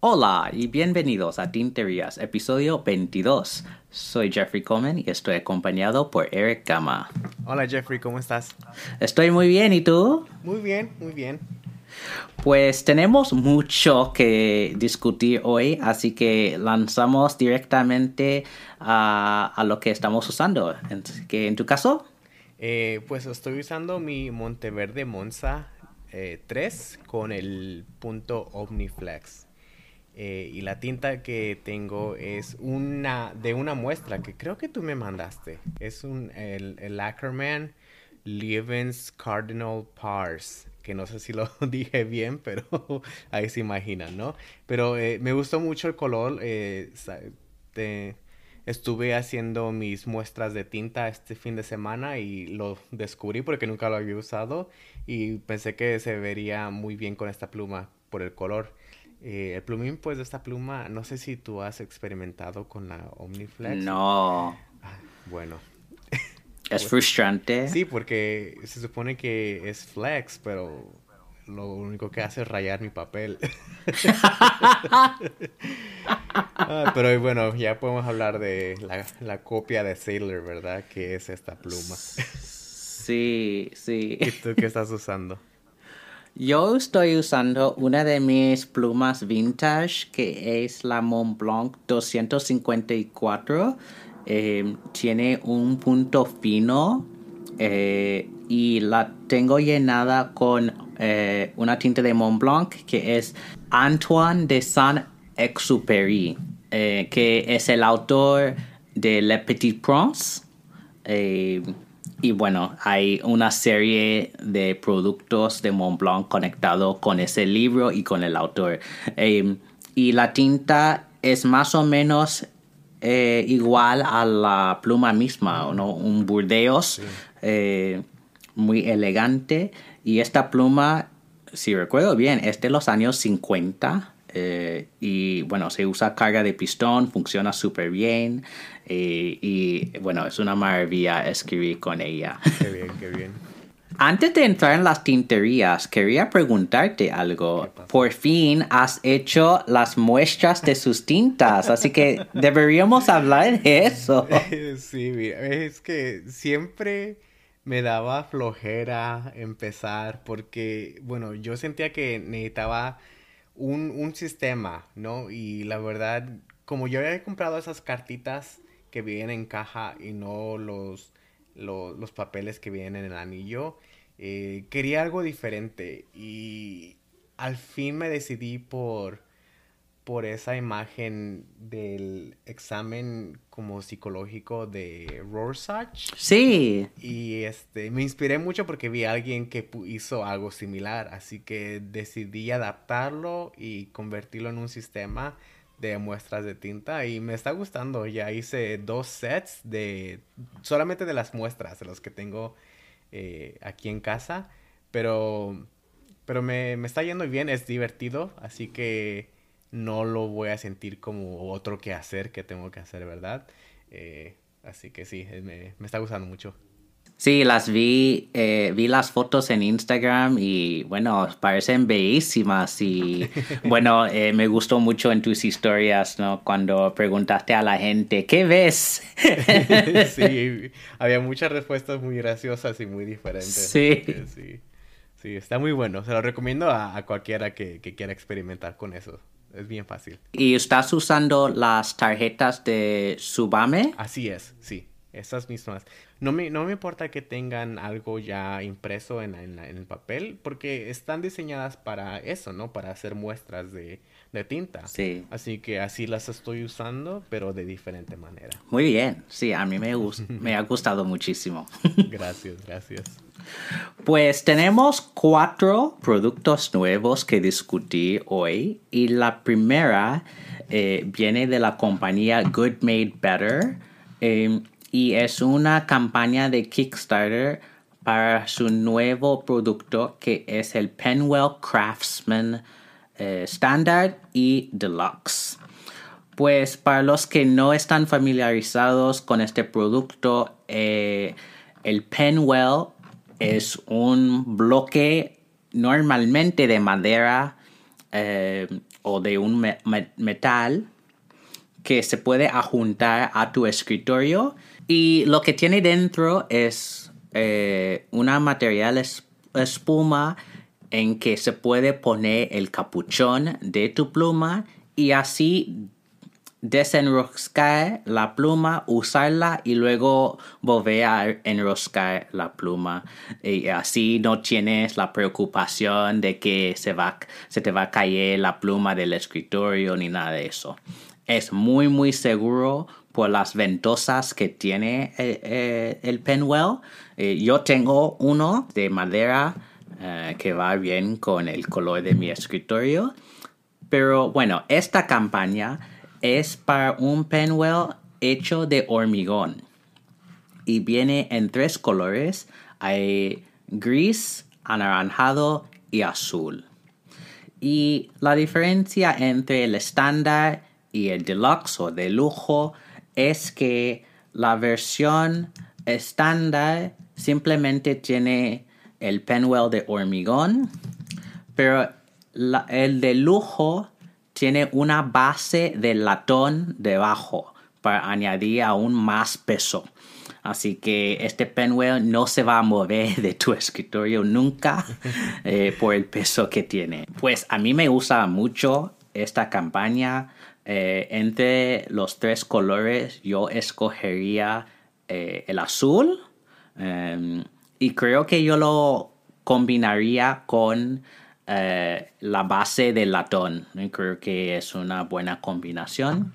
Hola y bienvenidos a Tinterías, episodio 22. Soy Jeffrey Coleman y estoy acompañado por Eric Gama. Hola Jeffrey, ¿cómo estás? Estoy muy bien, ¿y tú? Muy bien, muy bien. Pues tenemos mucho que discutir hoy, así que lanzamos directamente a, lo que estamos usando. ¿En tu caso? Eh, pues estoy usando mi Monteverde Monza eh, 3 con el punto Omniflex. Eh, y la tinta que tengo es una de una muestra que creo que tú me mandaste. Es un el, el Ackerman Lievens Cardinal Pars. Que no sé si lo dije bien, pero ahí se imaginan, ¿no? Pero eh, me gustó mucho el color. eh, estuve haciendo mis muestras de tinta este fin de semana y lo descubrí porque nunca lo había usado. Y pensé que se vería muy bien con esta pluma por el color. Eh, el plumín, pues, de esta pluma, no sé si tú has experimentado con la Omniflex. No. Ah, bueno. Es frustrante. Sí, porque se supone que es flex, pero lo único que hace es rayar mi papel. Ah, pero bueno, ya podemos hablar de la, la copia de Sailor, ¿verdad? Que es esta pluma. Sí, sí. ¿Y tú qué estás usando? Yo estoy usando una de mis plumas vintage que es la Montblanc 254. Eh, tiene un punto fino eh, y la tengo llenada con eh, una tinta de Montblanc que es Antoine de Saint-Exupéry, eh, que es el autor de Le Petit Prince. Y bueno, hay una serie de productos de Montblanc conectado con ese libro y con el autor. Eh, y la tinta es más o menos eh, igual a la pluma misma, ¿no? Un Burdeos eh, muy elegante. Y esta pluma, si recuerdo bien, es de los años 50. eh, y bueno, se usa carga de pistón, funciona súper bien. eh, y bueno, es una maravilla escribir con ella. Qué bien, qué bien. Antes de entrar en las tinterías, quería preguntarte algo. Por fin has hecho las muestras de sus tintas, así que deberíamos hablar de eso. Sí, mira, es que siempre me daba flojera empezar porque, bueno, yo sentía que necesitaba un, un sistema, ¿no? Y la verdad, como yo había comprado esas cartitas que vienen en caja y no los, lo- los, papeles que vienen en el anillo, eh, quería algo diferente y al fin me decidí por por esa imagen del examen como psicológico de Rorschach. Sí, Y este, me inspiré mucho porque vi a alguien que hizo algo similar, así que decidí adaptarlo y convertirlo en un sistema de muestras de tinta y me está gustando. Ya hice dos sets de solamente de las muestras, de los que tengo eh, aquí en casa, pero pero me, me está yendo bien, es divertido, así que no lo voy a sentir como otro que hacer que tengo que hacer, ¿verdad? Eh, así que sí, eh, me, me está gustando mucho. Sí, las vi, eh, vi las fotos en Instagram y bueno, parecen bellísimas y bueno, eh, me gustó mucho en tus historias, ¿no? Cuando preguntaste a la gente, ¿qué ves? sí, había muchas respuestas muy graciosas y muy diferentes. Sí. sí, sí, está muy bueno. Se lo recomiendo a, a cualquiera que, que quiera experimentar con eso. Es bien fácil. ¿Y estás usando las tarjetas de Subame? Así es, sí, esas mismas. No me, no me importa que tengan algo ya impreso en, en la- en el papel, porque están diseñadas para eso, ¿no? Para hacer muestras de, de tinta. Sí. Así que así las estoy usando, pero de diferente manera. Muy bien, sí, a mí me, me ha gustado muchísimo. Gracias, gracias. Pues tenemos cuatro productos nuevos que discutir hoy y la primera eh, viene de la compañía Good Made Better eh, y es una campaña de Kickstarter para su nuevo producto que es el Penwell Craftsman eh, Standard y Deluxe. Pues para los que no están familiarizados con este producto, eh, el Penwell es un bloque normalmente de madera eh, o de un metal que se puede ajuntar a tu escritorio y lo que tiene dentro es eh, una material espuma en que se puede poner el capuchón de tu pluma y así desenroscar la pluma, usarla y luego volver a enroscar la pluma. Y así no tienes la preocupación de que se, se te va a caer la pluma del escritorio ni nada de eso. Es muy muy seguro por las ventosas que tiene eh, eh, el, Penwell. Eh, yo tengo uno de madera que va bien con el color de mi escritorio. Pero bueno, esta campaña es para un penwell hecho de hormigón y viene en tres colores, hay gris, anaranjado y azul. Y la diferencia entre el estándar y el deluxe o de lujo es que la versión estándar simplemente tiene el penwell de hormigón, pero el de lujo tiene una base de latón debajo para añadir aún más peso. Así que este penwell no se va a mover de tu escritorio nunca eh, por el peso que tiene. Pues a mí me gusta mucho esta campaña. Eh, entre los tres colores yo escogería eh, el azul em, y creo que yo lo combinaría con eh, la base del latón. Creo que es una buena combinación.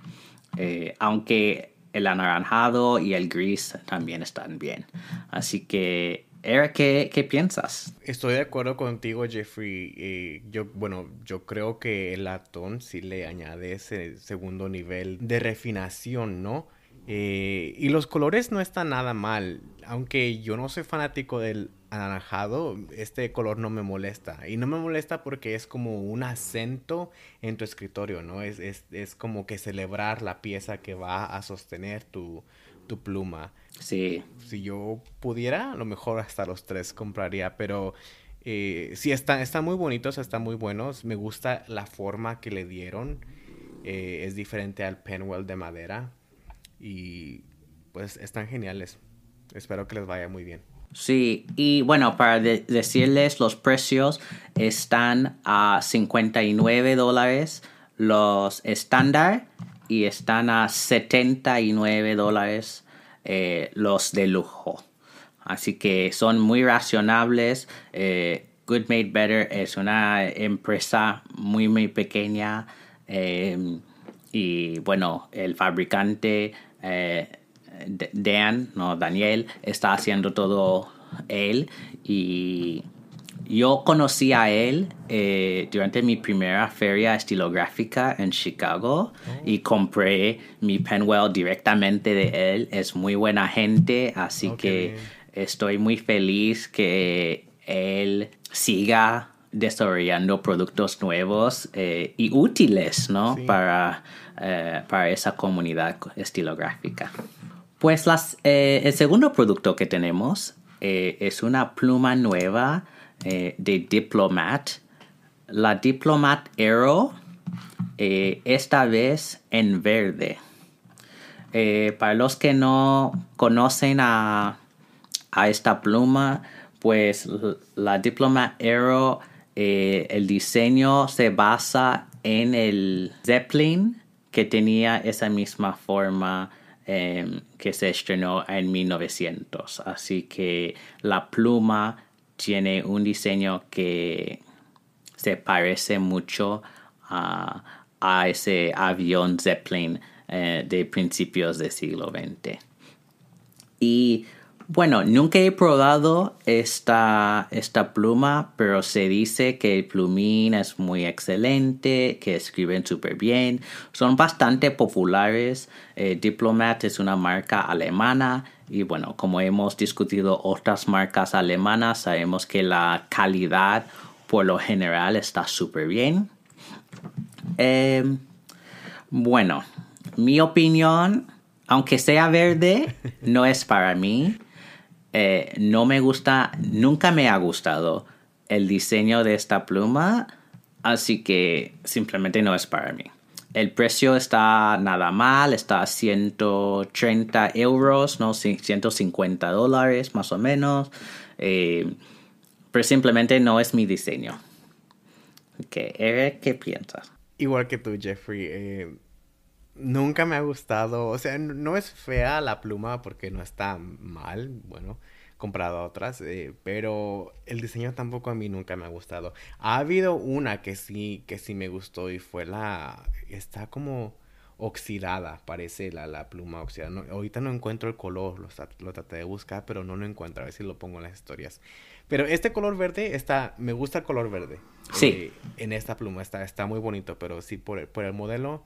Aunque el anaranjado y el gris también están bien. Así que, Eric, ¿qué, piensas? Estoy de acuerdo contigo, Jeffrey. Eh, yo, bueno, yo creo que el latón sí le añade ese segundo nivel de refinación, ¿no? y los colores no están nada mal. Aunque yo no soy fanático del anaranjado, este color no me molesta. Y no me molesta porque es como un acento en tu escritorio, ¿no? Es, es, como que celebrar la pieza que va a sostener tu, pluma. Sí. Si yo pudiera, a lo mejor hasta los tres compraría, pero eh, sí, están está muy bonitos, están muy buenos. Me gusta la forma que le dieron. Eh, es diferente al penwell de madera. Y pues están geniales. Espero que les vaya muy bien. Sí, y bueno, para decirles los precios están a 59 dólares los estándar y están a 79 dólares eh, los de lujo. Así que son muy racionables. Eh, Good Made Better es una empresa muy, muy pequeña. Eh, y bueno, el fabricante Dan, no, Daniel, está haciendo todo él y yo conocí a él eh, durante mi primera feria estilográfica en Chicago y compré mi Penwell directamente de él. Es muy buena gente, así que estoy muy feliz que él siga desarrollando productos nuevos eh, y útiles ¿no? para, eh, para esa comunidad estilográfica. Pues eh, el segundo producto que tenemos es una pluma nueva eh, de Diplomat. La Diplomat Aero, esta vez en verde. para los que no conocen a, a esta pluma, pues la Diplomat Aero, el diseño se basa en el Zeppelin que tenía esa misma forma Em, que se estrenó en 1900. Así que la pluma tiene un diseño que se parece mucho a, ese avión Zeppelin eh, de principios del siglo XX. Y bueno, nunca he probado esta, esta pluma, pero se dice que el plumín es muy excelente, que escriben súper bien, son bastante populares. Eh, Diplomat es una marca alemana y bueno, como hemos discutido otras marcas alemanas, sabemos que la calidad por lo general está súper bien. Eh, bueno, mi opinión, aunque sea verde, no es para mí. Eh, no me gusta, nunca me ha gustado el diseño de esta pluma, así que simplemente no es para mí. El precio está nada mal, está a 130 euros, no 150 dólares más o menos, eh, pero simplemente no es mi diseño. ¿Qué, ¿qué piensas? Igual que tú, Jeffrey. Eh, nunca me ha gustado. O sea, no es fea la pluma porque no está mal. Bueno, comprado otras. Eh, pero el diseño tampoco a mí nunca me ha gustado. Ha habido una que sí, que sí me gustó y fue la. Está como oxidada, parece la, la pluma oxidada. ahorita no encuentro el color, lo, lo, traté de buscar, pero no lo encuentro. A ver si lo pongo en las historias. Pero este color verde está, me gusta el color verde. Sí. Eh, en esta pluma está, está muy bonito, pero sí por el, por el modelo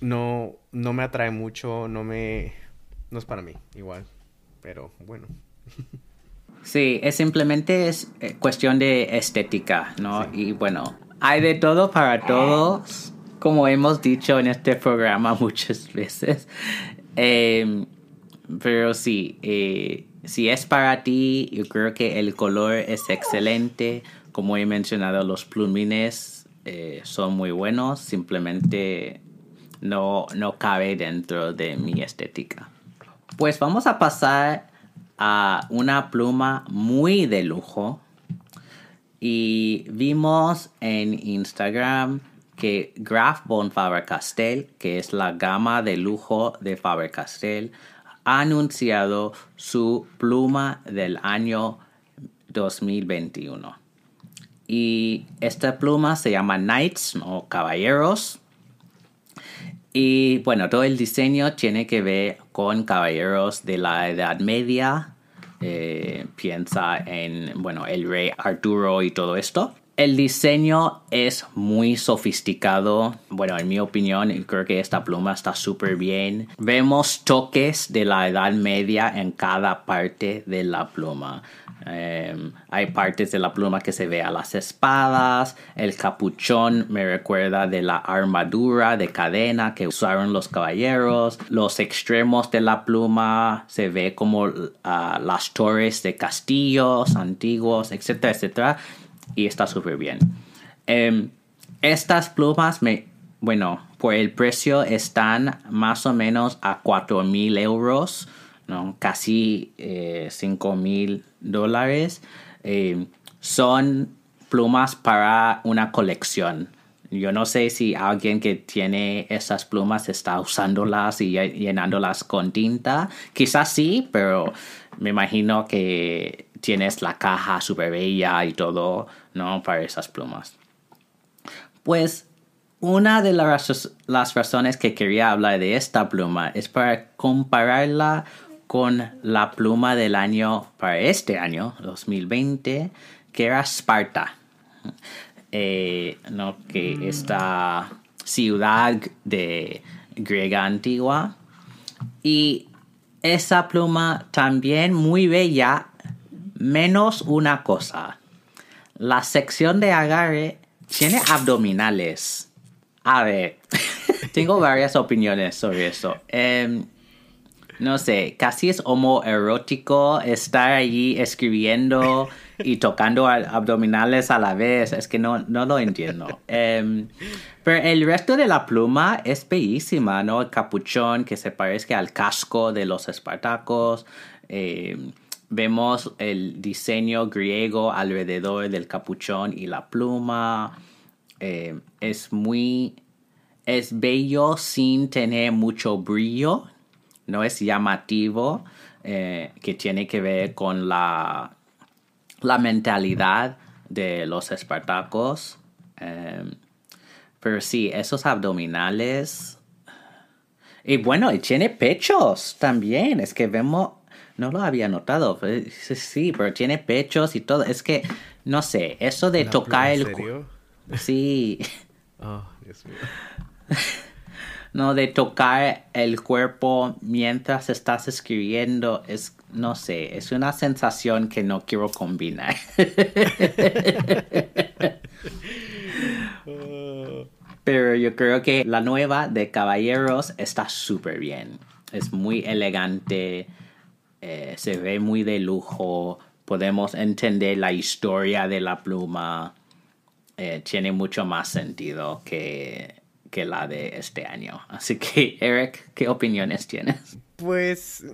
no, no me atrae mucho, no me, no es para mí, igual. Pero bueno. Sí, es simplemente es eh, cuestión de estética, ¿no? Y bueno, hay de todo para todos, como hemos dicho en este programa muchas veces. Em, pero sí, eh, si es para ti, yo creo que el color es excelente. Como he mencionado, los plumines eh, son muy buenos, simplemente no, no cabe dentro de mi estética. Pues vamos a pasar a una pluma muy de lujo. Y vimos en Instagram que Graf von Faber-Castell, que es la gama de lujo de Faber-Castell, ha anunciado su pluma del año 2021. Y esta pluma se llama Knights o Caballeros. Y bueno, todo el diseño tiene que ver con caballeros de la Edad Media. Eh, piensa en, bueno, el rey Arturo y todo esto. El diseño es muy sofisticado. Bueno, en mi opinión, creo que esta pluma está súper bien. Vemos toques de la Edad Media en cada parte de la pluma. Em, hay partes de la pluma que se ve a las espadas. El capuchón me recuerda de la armadura de cadena que usaron los caballeros. Los extremos de la pluma se ve como ah, las torres de castillos antiguos, etcétera, etcétera y está súper bien. Em, estas plumas, me, bueno, por el precio están más o menos a 4 mil euros, ¿no? casi eh, 5 mil dólares. Em, son plumas para una colección. Yo no sé si alguien que tiene esas plumas está usándolas y llenándolas con tinta. Quizás sí, pero me imagino que tienes la caja súper bella y todo, ¿no? Para esas plumas. Pues una de las, las razones que quería hablar de esta pluma es para compararla con la pluma del año, para este año, 2020, que era Sparta. Eh, ¿no? Que esta ciudad de griega antigua. Y esa pluma también muy bella menos una cosa. La sección de agarre tiene abdominales. A ver, tengo varias opiniones sobre eso. Em, no sé, casi es homoerótico estar allí escribiendo y tocando abdominales a la vez. Es que no, no lo entiendo. Em, pero el resto de la pluma es bellísima, ¿no? El capuchón que se parece al casco de los espartacos. Em, Vemos el diseño griego alrededor del capuchón y la pluma. Eh, es muy... Es bello sin tener mucho brillo. No es llamativo. Eh, que tiene que ver con la, la mentalidad de los espartacos. Eh, pero sí, esos abdominales. Y bueno, y tiene pechos también. Es que vemos no lo había notado. Sí, pero tiene pechos y todo. Es que, no sé, eso de tocar el... Serio? Sí. Oh, Dios mío. no, de tocar el cuerpo mientras estás escribiendo es, no sé, es una sensación que no quiero combinar. Pero yo creo que la nueva de Caballeros está súper bien. Es muy elegante, eh, se ve muy de lujo, podemos entender la historia de la pluma. Eh, tiene mucho más sentido que, que la de este año. Así que, Eric, ¿qué opiniones tienes? Pues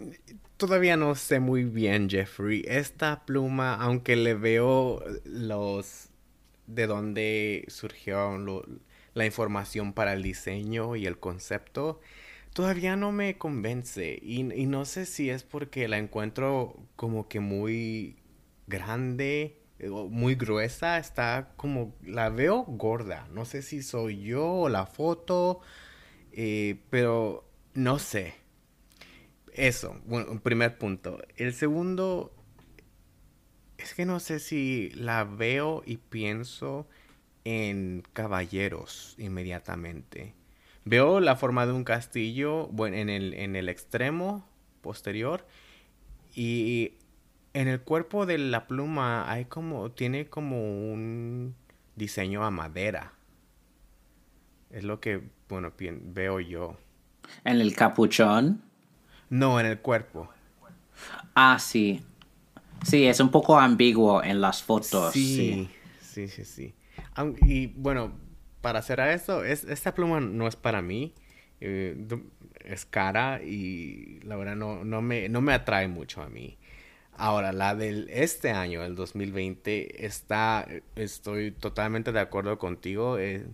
todavía no sé muy bien, Jeffrey. Esta pluma, aunque le veo los de dónde surgió la información para el diseño y el concepto, todavía no me convence. Y, no sé si es porque la encuentro como que muy grande, eh, muy gruesa. Está como, la veo gorda. No sé si soy yo o la foto, eh, pero no sé. Eso, un primer punto. El segundo es que no sé si la veo y pienso en caballeros inmediatamente. Veo la forma de un castillo bueno, en, el, en el extremo posterior y en el cuerpo de la pluma hay como, tiene como un diseño a madera. Es lo que, bueno, veo yo. ¿En el capuchón? No, en el cuerpo. Ah, sí. Sí, es un poco ambiguo en las fotos. Sí, sí, sí, sí. Y bueno, para hacer eso, es, esta pluma no es para mí. Eh, es cara y la verdad no, no, me, no me atrae mucho a mí. Ahora, la del este año, el 2020, está, estoy totalmente de acuerdo contigo. Eh,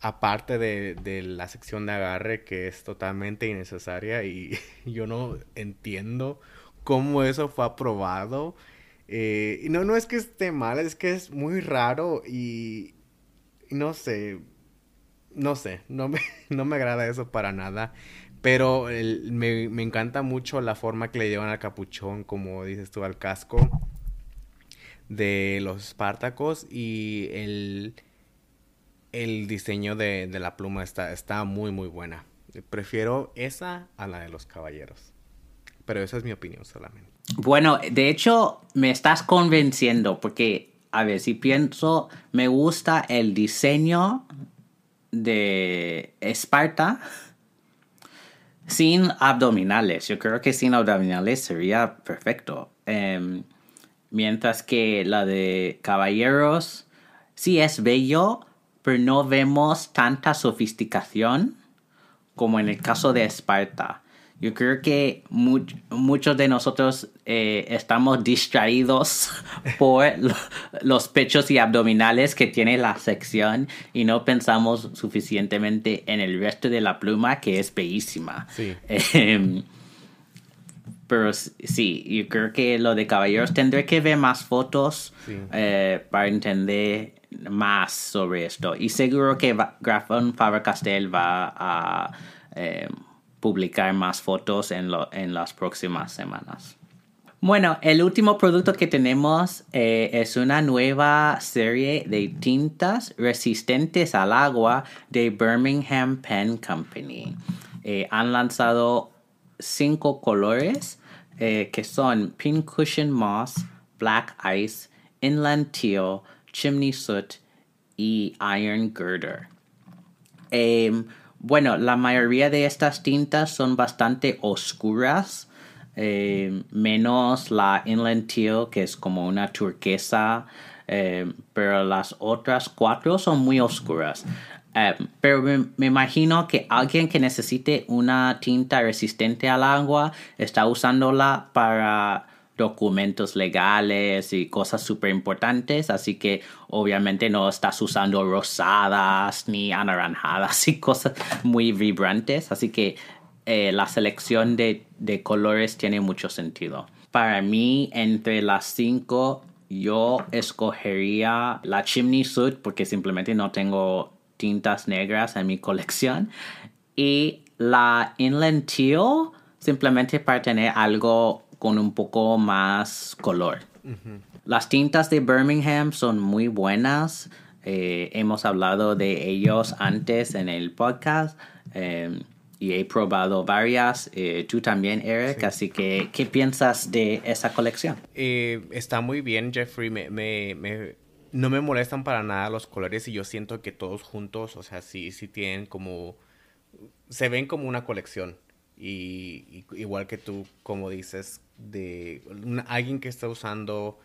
aparte de, de, la sección de agarre que es totalmente innecesaria y yo no entiendo cómo eso fue aprobado. Eh, no, no es que esté mal, es que es muy raro y, no sé, no sé, no me, no me agrada eso para nada. Pero me, me, encanta mucho la forma que le llevan al capuchón, como dices tú, al casco de los Espartacos y el, el diseño de, de la pluma está, está muy, muy buena. Prefiero esa a la de los caballeros. Pero esa es mi opinión solamente. Bueno, de hecho, me estás convenciendo porque, a ver, si pienso, me gusta el diseño de Esparta sin abdominales. Yo creo que sin abdominales sería perfecto. Em, mientras que la de Caballeros sí es bello, pero no vemos tanta sofisticación como en el caso de Esparta. Yo creo que muchos de nosotros eh, estamos distraídos por los pechos y abdominales que tiene la sección y no pensamos suficientemente en el resto de la pluma que es bellísima. Em, pero sí, yo creo que lo de caballeros tendré que ver más fotos eh, para entender más sobre esto. Y seguro que Grafón Faber-Castell va a... Em, publicar más fotos en, en las próximas semanas. Bueno, el último producto que tenemos eh, es una nueva serie de tintas resistentes al agua de Birmingham Pen Company. Eh, han lanzado cinco colores eh, que son Pink Cushion Moss, Black Ice, Inland Teal, Chimney Soot y Iron Girder. Bueno, la mayoría de estas tintas son bastante oscuras, eh, menos la Inland Teal, que es como una turquesa, eh, pero las otras cuatro son muy oscuras. Eh, pero me, me, imagino que alguien que necesite una tinta resistente al agua está usándola para documentos legales y cosas súper importantes, así que obviamente no estás usando rosadas ni anaranjadas y cosas muy vibrantes, así que eh, la selección de, de, colores tiene mucho sentido. Para mí, entre las cinco, yo escogería la Chimney Soot porque simplemente no tengo tintas negras en mi colección y la Inland Teal simplemente para tener algo con un poco más color. Las tintas de Birmingham son muy buenas. Eh, hemos hablado de ellos antes en el podcast eh, y he probado varias. Eh, tú también, Eric. Así que, ¿qué piensas de esa colección? está muy bien, Jeffrey. Me, no me molestan para nada los colores y yo siento que todos juntos, o sea, sí, sí tienen como, se ven como una colección. Y, igual que tú, como dices, de alguien que está usando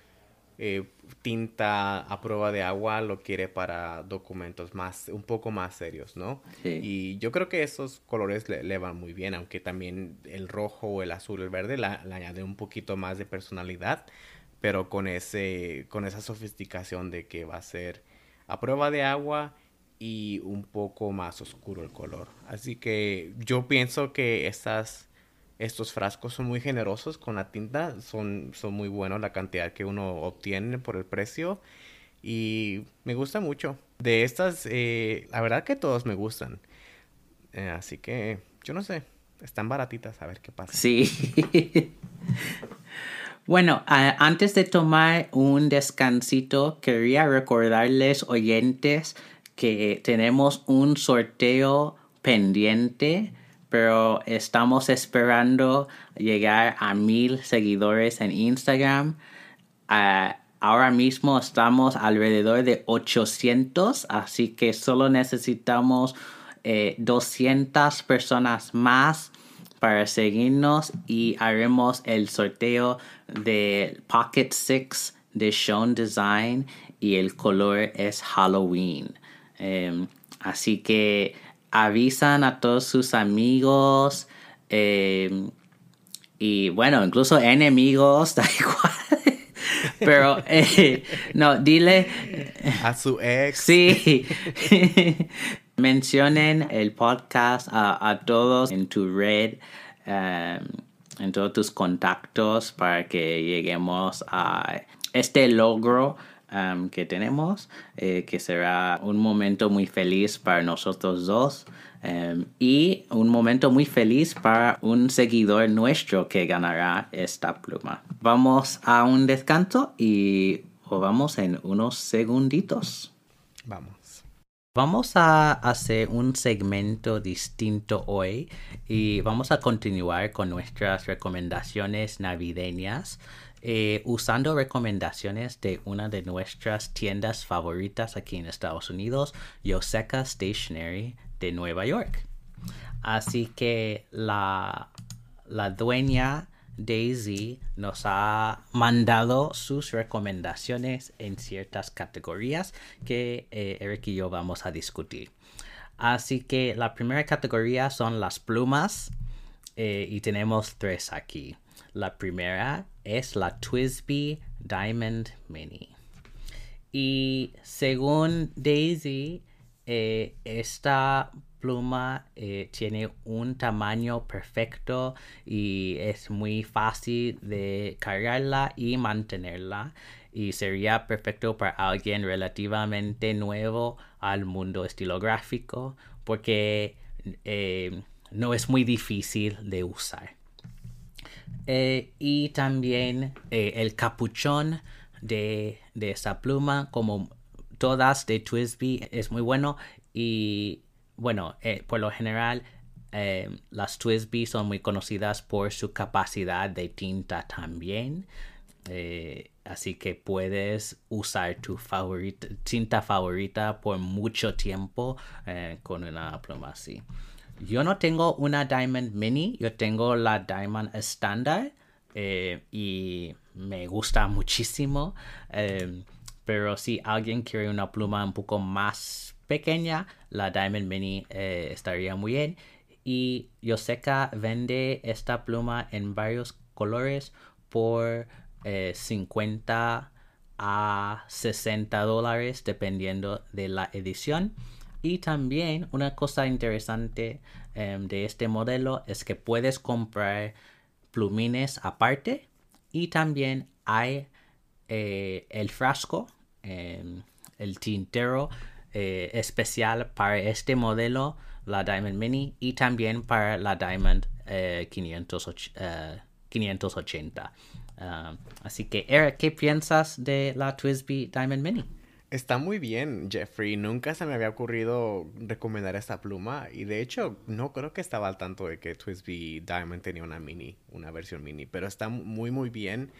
eh, tinta a prueba de agua lo quiere para documentos más, un poco más serios, ¿no? Y yo creo que esos colores le, van muy bien, aunque también el rojo, el azul, el verde le añade un poquito más de personalidad, pero con ese, con esa sofisticación de que va a ser a prueba de agua y un poco más oscuro el color. Así que yo pienso que estas estos frascos son muy generosos con la tinta, son, son muy buenos la cantidad que uno obtiene por el precio y me gusta mucho. De estas, eh, la verdad que todos me gustan. Eh, así que, yo no sé, están baratitas, a ver qué pasa. Sí. bueno, antes de tomar un descansito, quería recordarles, oyentes, que tenemos un sorteo pendiente pero estamos esperando llegar a mil seguidores en Instagram. ahora mismo estamos alrededor de 800, así que solo necesitamos 200 eh, personas más para seguirnos y haremos el sorteo del Pocket 6 de Sean Design y el color es Halloween. Em, así que avisan a todos sus amigos eh, y bueno, incluso enemigos, da igual. Pero eh, no, dile a su ex. Sí. Mencionen el podcast a, todos en tu red, em, en todos tus contactos para que lleguemos a este logro que tenemos, eh, que será un momento muy feliz para nosotros dos y un momento muy feliz para un seguidor nuestro que ganará esta pluma. Vamos a un descanso y vamos en unos segunditos. Vamos. Vamos a hacer un segmento distinto hoy y vamos a continuar con nuestras recomendaciones navideñas. Eh, usando recomendaciones de una de nuestras tiendas favoritas aquí en Estados Unidos, Yoseca Stationery de Nueva York. Así que la, la dueña Daisy nos ha mandado sus recomendaciones en ciertas categorías que eh, Eric y yo vamos a discutir. Así que la primera categoría son las plumas eh, y tenemos tres aquí. La primera es la Twisby Diamond Mini. Y según Daisy, eh, esta pluma eh, tiene un tamaño perfecto y es muy fácil de cargarla y mantenerla y sería perfecto para alguien relativamente nuevo al mundo estilográfico porque eh, no es muy difícil de usar. Eh, y también eh, el capuchón de, de esa pluma, como todas de Twisby, es muy bueno. Y bueno, eh, por lo general, las Twisby son muy conocidas por su capacidad de tinta también. así que puedes usar tu favorita, tinta favorita por mucho tiempo con una pluma así. Yo no tengo una Diamond Mini, yo tengo la Diamond estándar eh, y me gusta muchísimo. Em, pero si alguien quiere una pluma un poco más pequeña, la Diamond Mini eh, estaría muy bien. Y Yoseca vende esta pluma en varios colores por 50 eh, a 60 dólares dependiendo de la edición. Y también una cosa interesante em, de este modelo es que puedes comprar plumines aparte y también hay eh, el frasco, em, el tintero eh, especial para este modelo, la Diamond Mini y también para la Diamond 580. Eh, ah, así que, Eric, ¿qué piensas de la Twisby Diamond Mini? Está muy bien, Jeffrey. Nunca se me había ocurrido recomendar esta pluma. Y de hecho, no creo que estaba al tanto de que Twisby Diamond tenía una mini, una versión mini. Pero está muy, muy bien.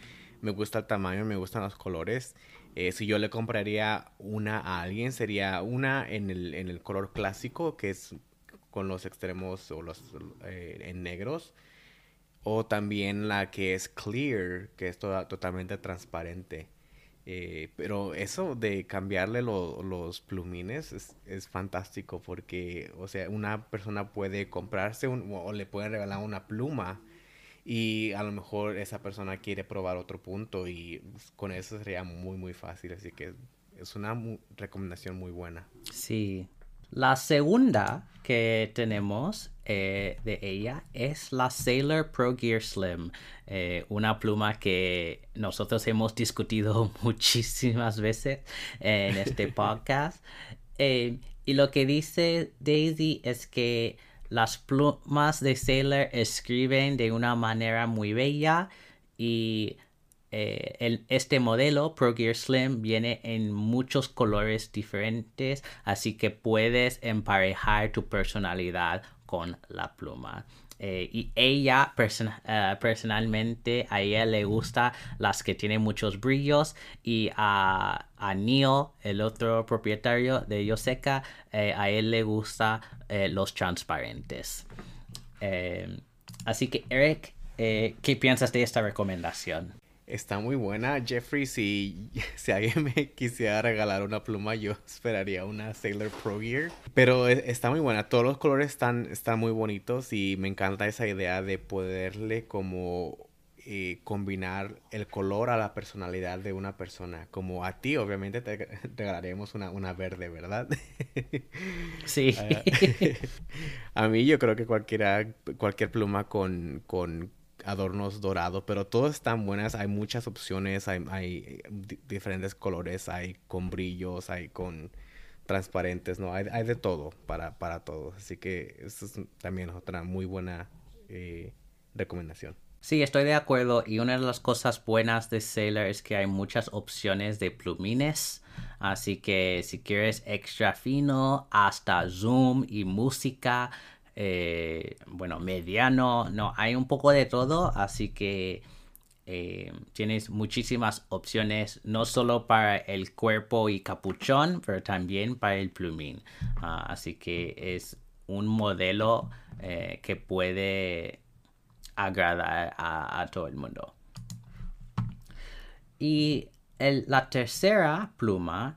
me gusta el tamaño, me gustan los colores. Eh, si yo le compraría una a alguien, sería una en el, en el color clásico, que es con los extremos o los eh, en negros. O también la que es clear, que es toda, totalmente transparente. Eh, pero eso de cambiarle los plumines es, es, fantástico porque, o sea, una persona puede comprarse un, o le pueden regalar una pluma y a lo mejor esa persona quiere probar otro punto y con eso sería muy, muy fácil. Así que es una recomendación muy buena. Sí. La segunda que tenemos eh, de ella es la Sailor Pro Gear Slim, eh, una pluma que nosotros hemos discutido muchísimas veces en este podcast. Eh, y lo que dice Daisy es que las plumas de Sailor escriben de una manera muy bella y eh, este modelo Pro Gear Slim viene en muchos colores diferentes, así que puedes emparejar tu personalidad con la pluma. Eh, y ella eh, personalmente a ella le gusta las que tienen muchos brillos y a, a Neil, el otro propietario de Yoseca, a él le gusta los transparentes. así que Eric, ¿qué piensas de esta recomendación? Está muy buena, Jeffrey. Si, si alguien me quisiera regalar una pluma, yo esperaría una Sailor Pro Gear. Pero e, está muy buena. Todos los colores están, están muy bonitos y me encanta esa idea de poderle como eh, combinar el color a la personalidad de una persona. Como a ti, obviamente, te regalaremos una, una verde, ¿verdad? Sí. a mí yo creo que cualquiera, cualquier pluma con, con adornos dorados, pero todas están buenas, hay muchas opciones, hay, hay diferentes colores, hay con brillos, hay con transparentes, ¿no? Hay, hay de todo para, para todos, así que eso es también otra muy buena eh, recomendación. Sí, estoy de acuerdo y una de las cosas buenas de Sailor es que hay muchas opciones de plumines, así que si quieres extra fino, hasta zoom y música, eh, bueno, mediano, no, hay un poco de todo, así que eh, tienes muchísimas opciones, no solo para el cuerpo y capuchón, pero también para el plumín. Ah, así que es un modelo eh, que puede agradar a, todo el mundo. Y la tercera pluma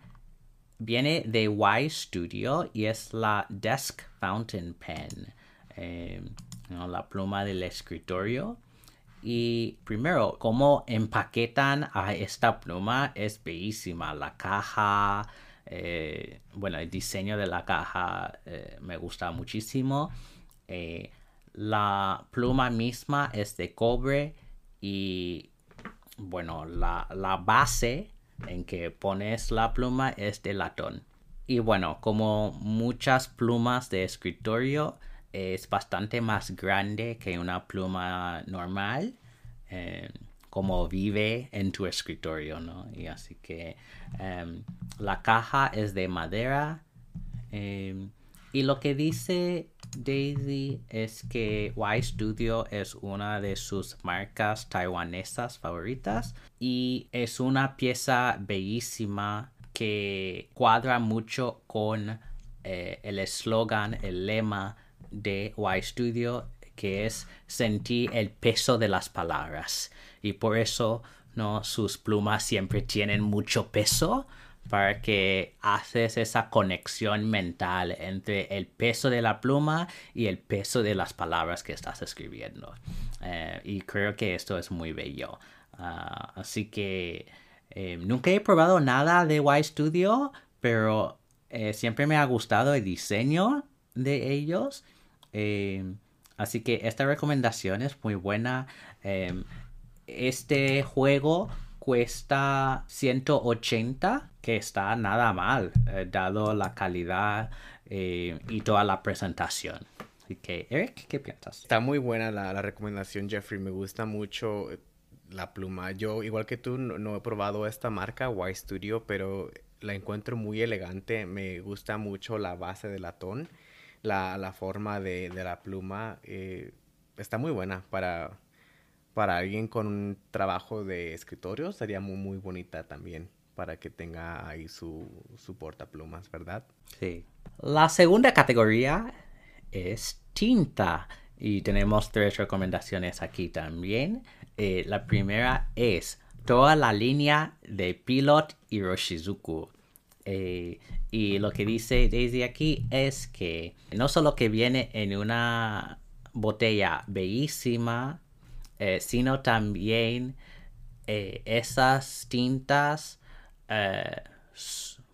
viene de Y Studio y es la Desk Fountain Pen, eh, la pluma del escritorio. Y primero, cómo empaquetan a esta pluma es bellísima. La caja, eh, bueno, el diseño de la caja eh, me gusta muchísimo. la pluma misma es de cobre y, bueno, la, la base en que pones la pluma es de latón. Y bueno, como muchas plumas de escritorio, es bastante más grande que una pluma normal, eh, como vive en tu escritorio, ¿no? Y así que em, la caja es de madera. Em, y lo que dice Daisy es que Y Studio es una de sus marcas taiwanesas favoritas y es una pieza bellísima que cuadra mucho con eh, el eslogan, el lema de Y Studio que es sentir el peso de las palabras. Y por eso no sus plumas siempre tienen mucho peso para que haces esa conexión mental entre el peso de la pluma y el peso de las palabras que estás escribiendo. Eh, y creo que esto es muy bello. Ah, así que eh, nunca he probado nada de Y Studio, pero eh, siempre me ha gustado el diseño de ellos. así que esta recomendación es muy buena. este juego cuesta 180, que está nada mal, eh, dado la calidad eh, y toda la presentación. Así que, Eric, ¿qué piensas? Está muy buena la, recomendación, Jeffrey. Me gusta mucho eh, la pluma. Yo, igual que tú, no, he probado esta marca, Y Studio, pero la encuentro muy elegante. Me gusta mucho la base de latón, la, la forma de, de la pluma. está muy buena para para alguien con un trabajo de escritorio sería muy, muy bonita también para que tenga ahí su, su portaplumas, ¿verdad? Sí. La segunda categoría es tinta. Y tenemos tres recomendaciones aquí también. Eh, la primera es toda la línea de Pilot y Roshizuku. Eh, y lo que dice Daisy aquí es que no solo que viene en una botella bellísima, eh, sino también esas tintas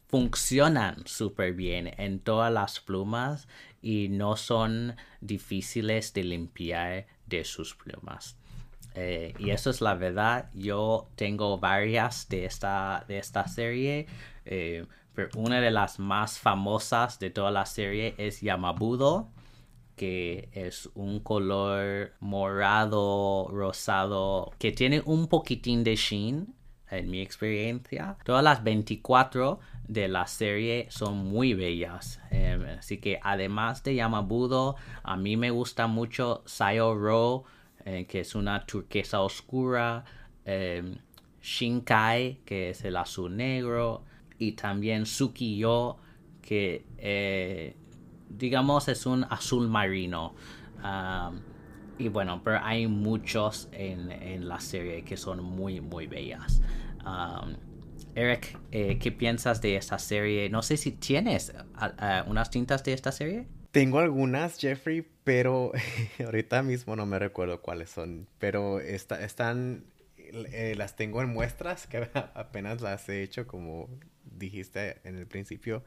funcionan súper bien en todas las plumas y no son difíciles de limpiar de sus plumas. Eh, y eso es la verdad. Yo tengo varias de esta, de esta serie. Eh, pero una de las más famosas de toda la serie es Yamabudo, que es un color morado, rosado, que tiene un poquitín de sheen en mi experiencia. Todas las 24 de la serie son muy bellas. Em, así que además de Yamabudo, a mí me gusta mucho Sayo Ro, eh, que es una turquesa oscura. Em, Shinkai, que es el azul negro. Y también Sukiyo, que eh, digamos es un azul marino. Y bueno, pero hay muchos en, la serie que son muy, muy bellas. Eric, eh, ¿qué piensas de esta serie? No sé si tienes unas tintas de esta serie. Tengo algunas, Jeffrey, pero ahorita mismo no me recuerdo cuáles son. Pero están, eh, las tengo en muestras que apenas las he hecho, como dijiste en el principio.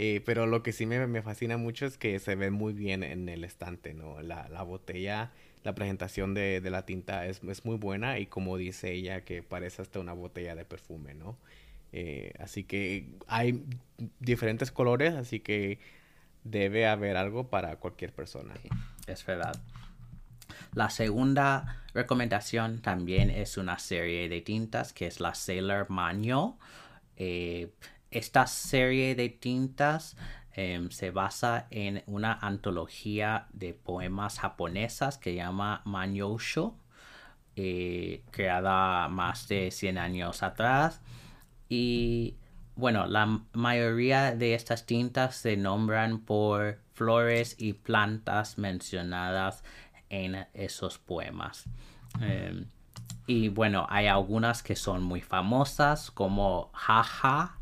Eh, pero lo que sí me, me, fascina mucho es que se ve muy bien en el estante, ¿no? La, la botella la presentación de, la tinta es, muy buena y como dice ella que parece hasta una botella de perfume, ¿no? Eh, así que hay diferentes colores, así que debe haber algo para cualquier persona. es verdad. La segunda recomendación también es una serie de tintas que es la Sailor Manual. Eh, esta serie de tintas Em, se basa en una antología de poemas japonesas que llama Manyosho, eh, creada más de 100 años atrás. Y bueno, la mayoría de estas tintas se nombran por flores y plantas mencionadas en esos poemas. Em, y bueno, hay algunas que son muy famosas como Jaja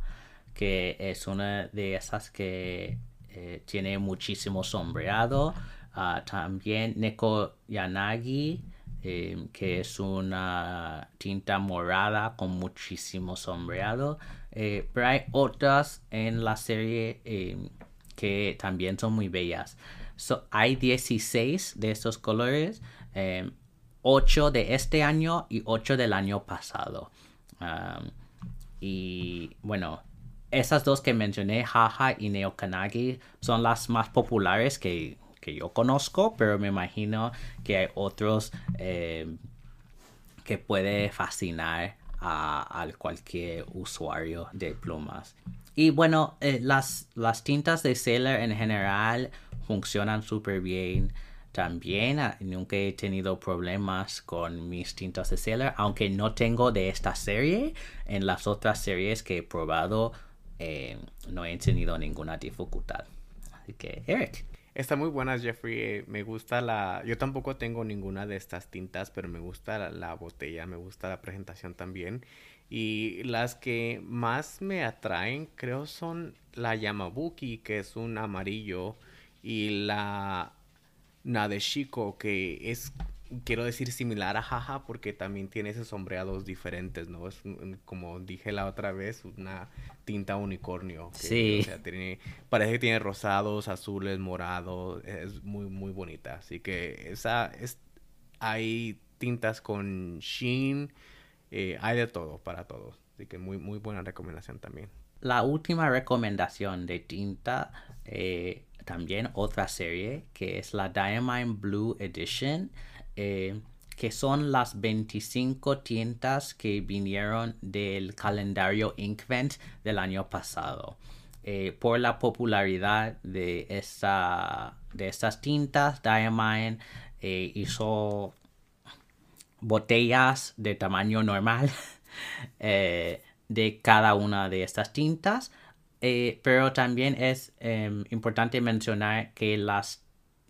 que es una de esas que eh, tiene muchísimo sombreado. Ah, también Neko Yanagi, em, que es una tinta morada con muchísimo sombreado. Eh, pero hay otras en la serie em, que también son muy bellas. hay 16 de estos colores, 8 em, de este año y 8 del año pasado. y bueno, esas dos que mencioné, Jaja y Neokanagi, son las más populares que, yo conozco, pero me imagino que hay otros eh, que puede fascinar a, cualquier usuario de plumas. Y bueno, eh, las, las tintas de Sailor en general funcionan súper bien. También ah, nunca he tenido problemas con mis tintas de Sailor, aunque no tengo de esta serie. En las otras series que he probado eh, no he tenido ninguna dificultad. Así que, Eric. Está muy buena, Jeffrey. Eh, me gusta la... Yo tampoco tengo ninguna de estas tintas, pero me gusta la, botella, me gusta la presentación también. Y las que más me atraen, creo, son la Yamabuki, que es un amarillo, y la Nadeshiko, que es quiero decir similar a Jaja porque también tiene esos sombreados diferentes, ¿no? Es como dije la otra vez, una tinta unicornio. sí. O sea, tiene, parece que tiene rosados, azules, morados, es muy, muy bonita. Así que esa es, hay tintas con sheen, eh, hay de todo para todos. Así que muy, muy buena recomendación también. La última recomendación de tinta, eh, también otra serie, que es la Diamond Blue Edition. Eh, que son las 25 tintas que vinieron del calendario Inkvent del año pasado. Eh, por la popularidad de, esta, de estas tintas, Diamond eh, hizo botellas de tamaño normal eh, de cada una de estas tintas. Eh, pero también es em, importante mencionar que las,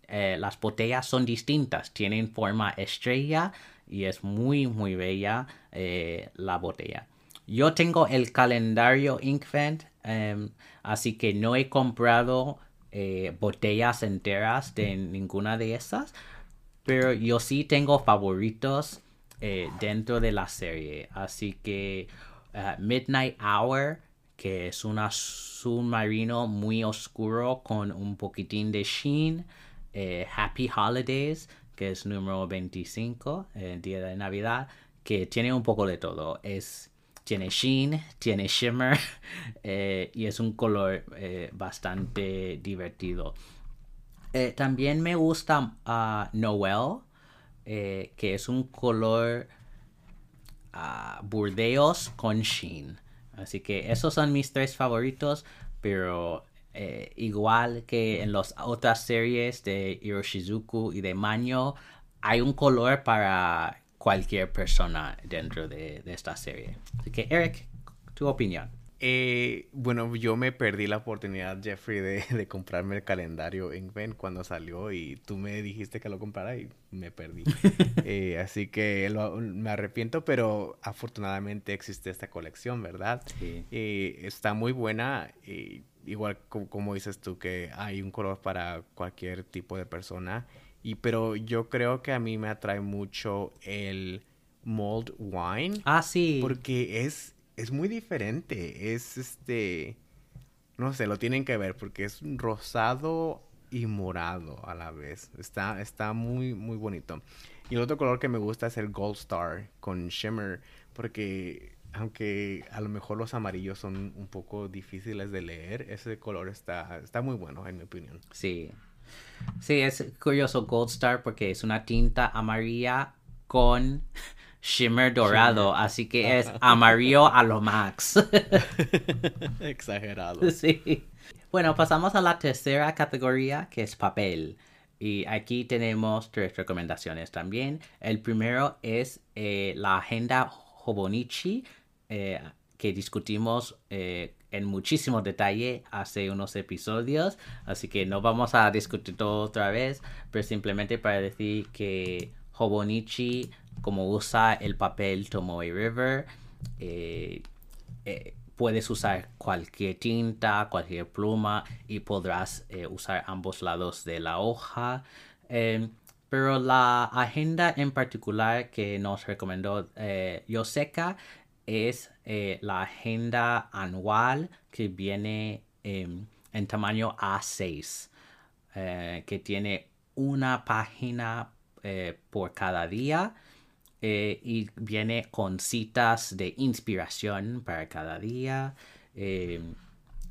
las botellas son distintas, tienen forma estrella y es muy muy bella la botella. Yo tengo el calendario Inkvent, em, así que no he comprado botellas enteras de ninguna de esas, pero yo sí tengo favoritos eh, dentro de la serie. Así que Midnight Hour, que es un submarino muy oscuro con un poquitín de sheen. Eh, Happy Holidays, que es número 25, el día de Navidad, que tiene un poco de todo. Es, tiene sheen, tiene shimmer eh, y es un color bastante divertido. Eh, también me gusta uh, Noel, eh, que es un color uh, burdeos con sheen. Así que esos son mis tres favoritos, pero eh, igual que en las otras series de Hiroshizuku y de Maño, hay un color para cualquier persona dentro de, esta serie. Eric, tu opinión. Eh, bueno, yo me perdí la oportunidad, Jeffrey, de, de comprarme el calendario Inkven cuando salió y tú me dijiste que lo comprara y me perdí. eh, así que me arrepiento, pero afortunadamente existe esta colección, ¿verdad? Sí. Eh, está muy buena, igual como, como, dices tú, que hay un color para cualquier tipo de persona. Y, pero yo creo que a mí me atrae mucho el mold wine. Ah, sí. Porque es es muy diferente. Es este. No sé, lo tienen que ver porque es rosado y morado a la vez. Está, está muy, muy bonito. Y el otro color que me gusta es el Gold Star con Shimmer. Porque aunque a lo mejor los amarillos son un poco difíciles de leer, ese color está, está muy bueno, en mi opinión. Sí. Sí, es curioso Gold Star porque es una tinta amarilla con shimmer dorado, así que es amarillo a lo max. Exagerado. Sí. Bueno, pasamos a la tercera categoría que es papel. Y aquí tenemos tres recomendaciones también. El primero es eh, la agenda Hobonichi, eh, que discutimos eh, en muchísimo detalle hace unos episodios. Así que no vamos a discutir todo otra vez, pero simplemente para decir que Hobonichi como usa el papel Tomoe River, eh, eh, puedes usar cualquier tinta, cualquier pluma y podrás eh, usar ambos lados de la hoja. Em, pero la agenda en particular que nos recomendó Yoseka es la agenda anual que viene em, en tamaño A6, que tiene una página por cada día eh, y viene con citas de inspiración para cada día. Eh,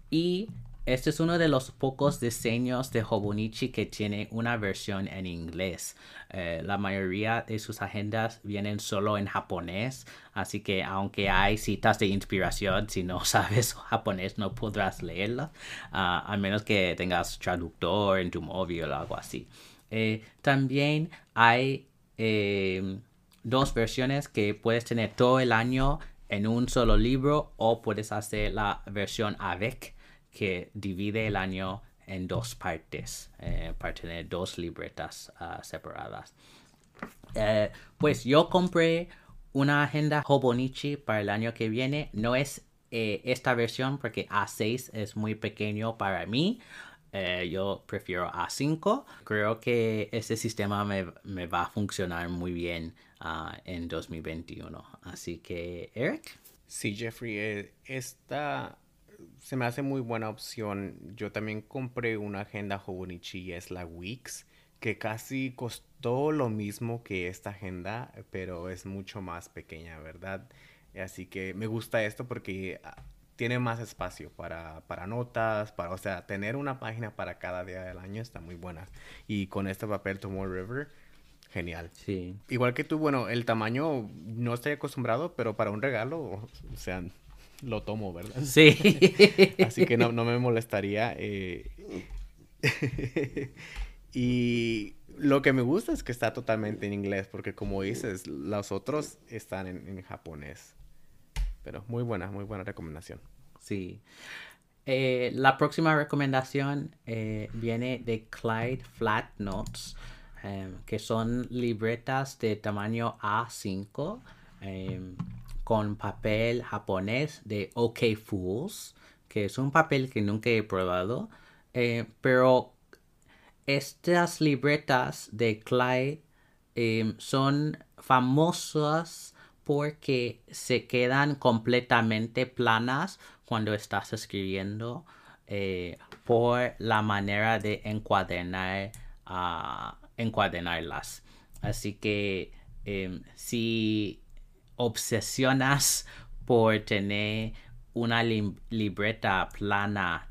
y este es uno de los pocos diseños de Hobonichi que tiene una versión en inglés. Eh, la mayoría de sus agendas vienen solo en japonés, así que aunque hay citas de inspiración, si no sabes japonés no podrás leerlas, uh, a menos que tengas traductor en tu móvil o algo así. también hay dos versiones que puedes tener todo el año en un solo libro o puedes hacer la versión avec que divide el año en dos partes eh, para tener dos libretas ah, separadas. Eh, pues yo compré una agenda Hobonichi para el año que viene. No es eh, esta versión porque A6 es muy pequeño para mí. yo prefiero A5. Creo que este sistema me va a funcionar muy bien Ah, en 2021. Así que, Eric. Sí, Jeffrey, eh, esta se me hace muy buena opción. Yo también compré una agenda Hobonichi y es la Wix, que casi costó lo mismo que esta agenda, pero es mucho más pequeña, ¿verdad? Así que me gusta esto porque ah, tiene más espacio para, para notas, para, o sea, tener una página para cada día del año está muy buena. Y con este papel Tomorrow River, Genial. Sí. Igual que tú, bueno, el tamaño no estoy acostumbrado, pero para un regalo, o sea, lo tomo, ¿verdad? Sí. Así que no, me molestaría. Eh. y lo que me gusta es que está totalmente en inglés, porque como dices, los otros están en, japonés. Pero muy buena, muy buena recomendación. Sí. Eh, la próxima recomendación eh, viene de Clyde Flat Notes, em, que son libretas de tamaño A5 em, con papel japonés de OK Fools, que es un papel que nunca he probado, eh, pero estas libretas de Clyde em, son famosas porque se quedan completamente planas cuando estás escribiendo eh, por la manera de encuadernar, uh, encuadernarlas. Así que em, si obsesionas por tener una libreta plana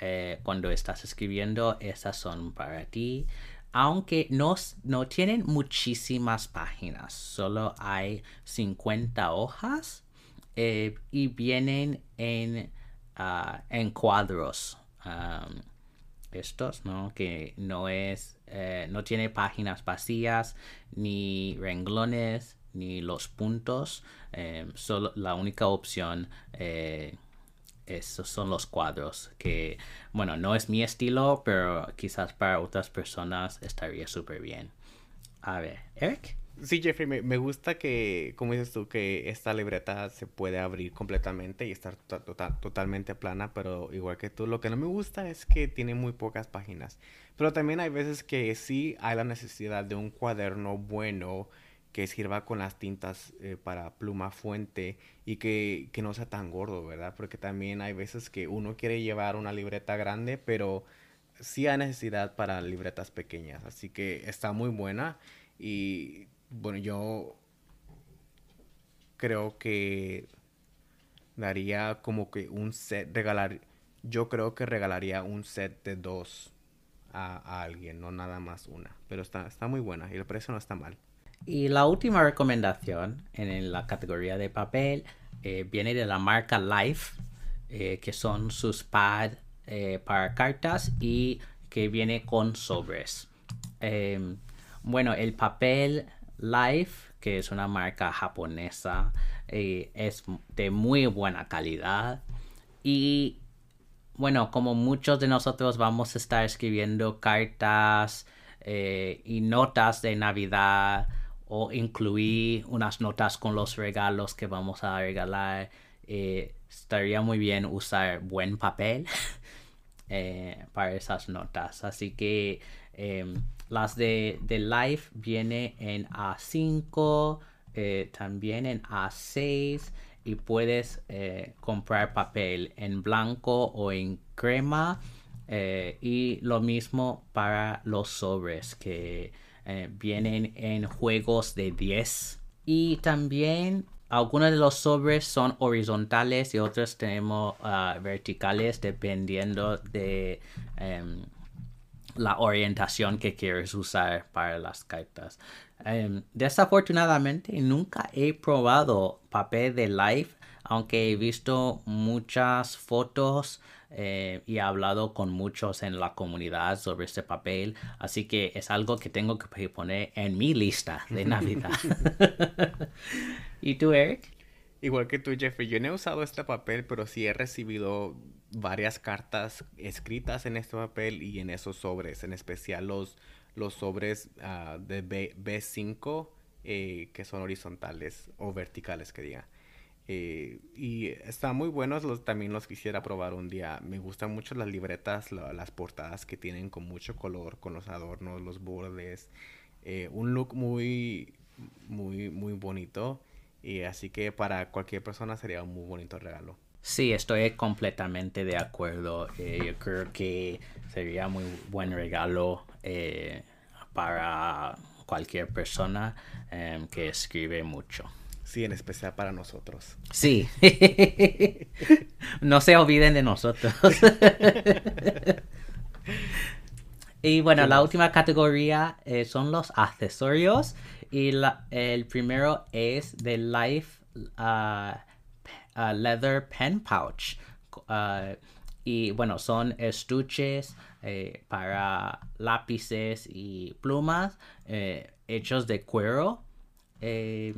eh, cuando estás escribiendo, esas son para ti. Aunque no, no tienen muchísimas páginas, solo hay 50 hojas eh, y vienen en, ah, en cuadros. Estos, ¿no? Que no es, eh, no tiene páginas vacías, ni renglones, ni los puntos. solo la única opción esos son los cuadros que, bueno, no es mi estilo, pero quizás para otras personas estaría súper bien. A ver, Eric. Sí, Jeffrey, me, gusta que, como dices tú, que esta libreta se puede abrir completamente y estar tota-, totalmente plana, pero igual que tú, lo que no me gusta es que tiene muy pocas páginas. Pero también hay veces que sí hay la necesidad de un cuaderno bueno que sirva con las tintas eh, para pluma fuente y que, no sea tan gordo, ¿verdad? Porque también hay veces que uno quiere llevar una libreta grande, pero sí hay necesidad para libretas pequeñas. Así que está muy buena y bueno, yo creo que daría como que un set, regalar, yo creo que regalaría un set de dos a, alguien, no nada más una. Pero está, está muy buena y el precio no está mal. Y la última recomendación en la categoría de papel eh, viene de la marca Life, eh, que son sus pads eh, para cartas y que viene con sobres. Em, bueno, el papel Life, que es una marca japonesa, es de muy buena calidad. Y bueno, como muchos de nosotros vamos a estar escribiendo cartas y notas de Navidad o incluir unas notas con los regalos que vamos a regalar. Eh, estaría muy bien usar buen papel eh, para esas notas. Así que em, las de, de Life viene en A5, eh, también en A6 y puedes comprar papel en blanco o en crema. y lo mismo para los sobres que eh, vienen en juegos de 10. Y también algunos de los sobres son horizontales y otros tenemos ah, verticales dependiendo de em, la orientación que quieres usar para las cartas. Em, desafortunadamente nunca he probado papel de live, aunque he visto muchas fotos eh, y he hablado con muchos en la comunidad sobre este papel, así que es algo que tengo que poner en mi lista de Navidad. ¿Y tú, Eric? Igual que tú, Jeffrey, yo no he usado este papel, pero sí he recibido varias cartas escritas en este papel y en esos sobres, en especial los, los sobres ah, de B, 5 eh, que son horizontales o verticales, que diga. Eh, y están muy buenos, los, también los quisiera probar un día. Me gustan mucho las libretas, las portadas que tienen con mucho color, con los adornos, los bordes. Eh, un look muy, muy, muy bonito. Y así que para cualquier persona sería un muy bonito regalo. Sí, estoy completamente de acuerdo. Eh, yo creo que sería muy buen regalo para cualquier persona que escribe mucho. Sí, en especial para nosotros. Sí. no se olviden de nosotros. y bueno, la última categoría eh, son los accesorios. Y el primero es de Life uh, uh, Leather Pen Pouch. Uh, y bueno, son estuches eh, para lápices y plumas eh, hechos de cuero. Eh,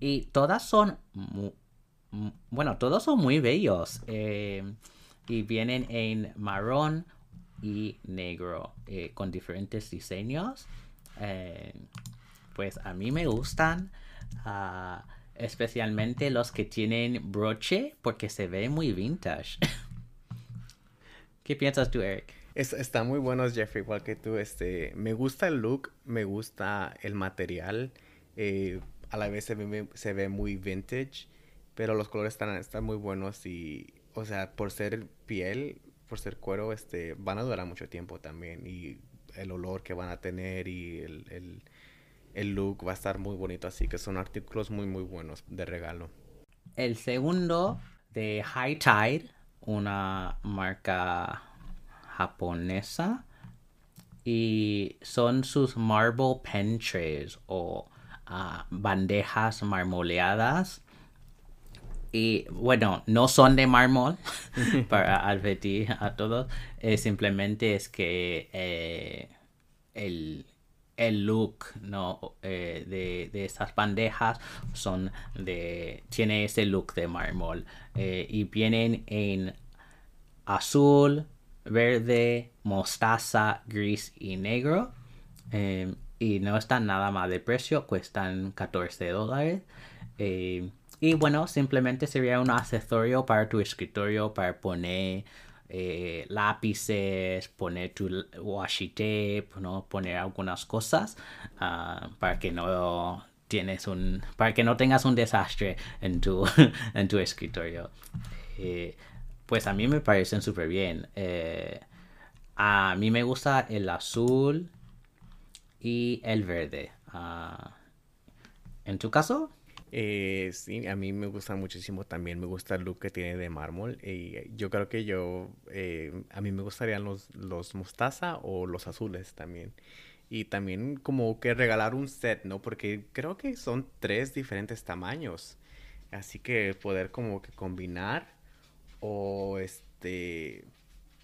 y todas son, bueno, todos son muy bellos. y vienen en marrón y negro con diferentes diseños. Pues a mí me gustan. Ah, especialmente los que tienen broche porque se ve muy vintage. ¿Qué piensas tú, Eric? están muy buenos, Jeffrey, igual que tú. Este, me gusta el look, me gusta el material. Eh, a la vez se ve, se ve muy vintage, pero los colores están, muy buenos y, o sea, por ser piel, por ser cuero, este, van a durar mucho tiempo también y el olor que van a tener y el, el look va a estar muy bonito, así que son artículos muy, muy buenos de regalo. El segundo de High Tide una marca japonesa y son sus marble pen trays o ah, bandejas marmoleadas y bueno, no son de mármol para advertir a todos, eh, simplemente es que eh, el, el look ¿no? Eh, de, de, estas bandejas son de tiene ese look de mármol eh, y vienen en azul verde mostaza gris y negro em, y no están nada más de precio cuestan 14 dólares eh, y bueno simplemente sería un accesorio para tu escritorio para poner eh, lápices, poner tu washi tape, ¿no? poner algunas cosas ah, para que no tienes un para que no tengas un desastre en tu en tu escritorio. Eh, pues a mí me parecen súper bien. Eh, a mí me gusta el azul y el verde. Ah, en tu caso eh, sí, a mí me gusta muchísimo también, me gusta el look que tiene de mármol y yo creo que yo, eh, a mí me gustarían los, los mostaza o los azules también. Y también como que regalar un set, ¿no? Porque creo que son tres diferentes tamaños. Así que poder como que combinar o este,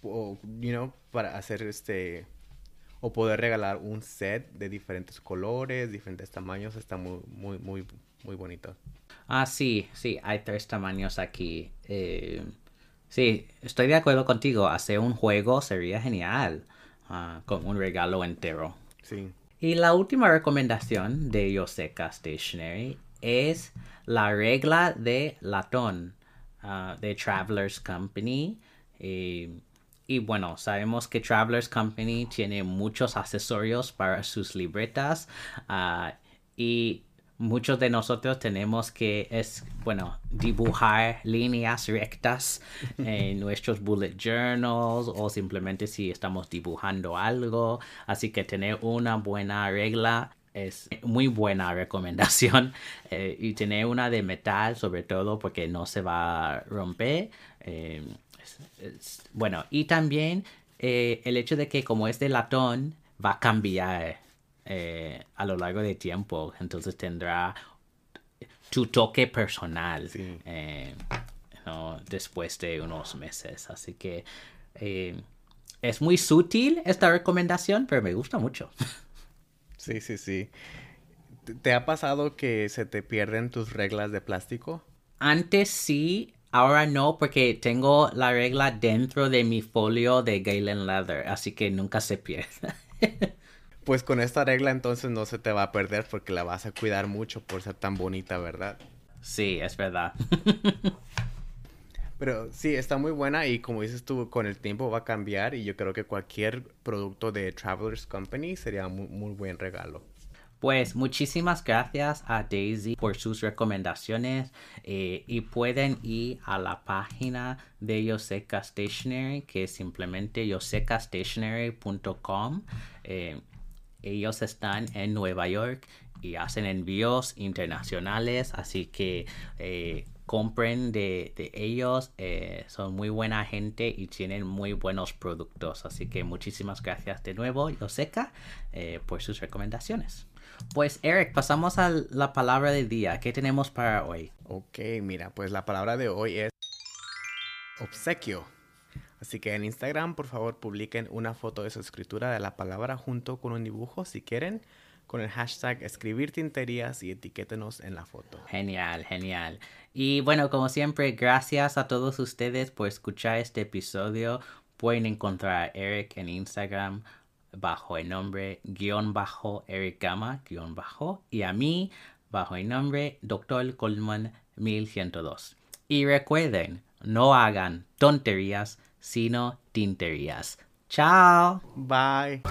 o, you know, para hacer este, o poder regalar un set de diferentes colores, diferentes tamaños, está muy, muy, muy, muy bonito. Ah, sí, sí, hay tres tamaños aquí. Eh, sí, estoy de acuerdo contigo. Hacer un juego sería genial. Ah, con un regalo entero. Sí. Y la última recomendación de Yoseca Stationery es la regla de latón ah, de Travelers Company. Eh, y bueno, sabemos que Travelers Company tiene muchos accesorios para sus libretas. y muchos de nosotros tenemos que es bueno dibujar líneas rectas en nuestros bullet journals o simplemente si estamos dibujando algo así que tener una buena regla es muy buena recomendación eh, y tener una de metal sobre todo porque no se va a romper eh, bueno y también eh, el hecho de que como es de latón va a cambiar eh, a lo largo de tiempo. Entonces tendrá tu toque personal eh, después de unos meses. Así que es muy sutil esta recomendación, pero me gusta mucho. Sí, sí, sí. ¿Te ha pasado que se te pierden tus reglas de plástico? Antes sí, ahora no, porque tengo la regla dentro de mi folio de Galen Leather, así que nunca se pierde. Pues con esta regla entonces no se te va a perder porque la vas a cuidar mucho por ser tan bonita, ¿verdad? Sí, es verdad. Pero sí, está muy buena y como dices tú, con el tiempo va a cambiar y yo creo que cualquier producto de Travelers Company sería un muy, buen regalo. Pues muchísimas gracias a Daisy por sus recomendaciones eh, y pueden ir a la página de Yoseca Stationery que es simplemente yosecastationery.com. Eh, ellos están en Nueva York y hacen envíos internacionales, así que eh, compren de, ellos, eh, son muy buena gente y tienen muy buenos productos, así que muchísimas gracias de nuevo, Yoseca, por sus recomendaciones. Pues Eric, pasamos a la palabra del día. ¿Qué tenemos para hoy? Ok, mira, pues la palabra de hoy es obsequio. Así que en Instagram, por favor, publiquen una foto de su escritura de la palabra junto con un dibujo, si quieren, con el hashtag escribir tinterías y etiquétenos en la foto. Genial, genial. Y bueno, como siempre, gracias a todos ustedes por escuchar este episodio. Pueden encontrar a Eric en Instagram bajo el nombre guion bajo Eric Gama guion bajo y a mí bajo el nombre Dr. Coleman 1102. Y recuerden, no hagan tonterías, sino tinterías. Chao. Bye.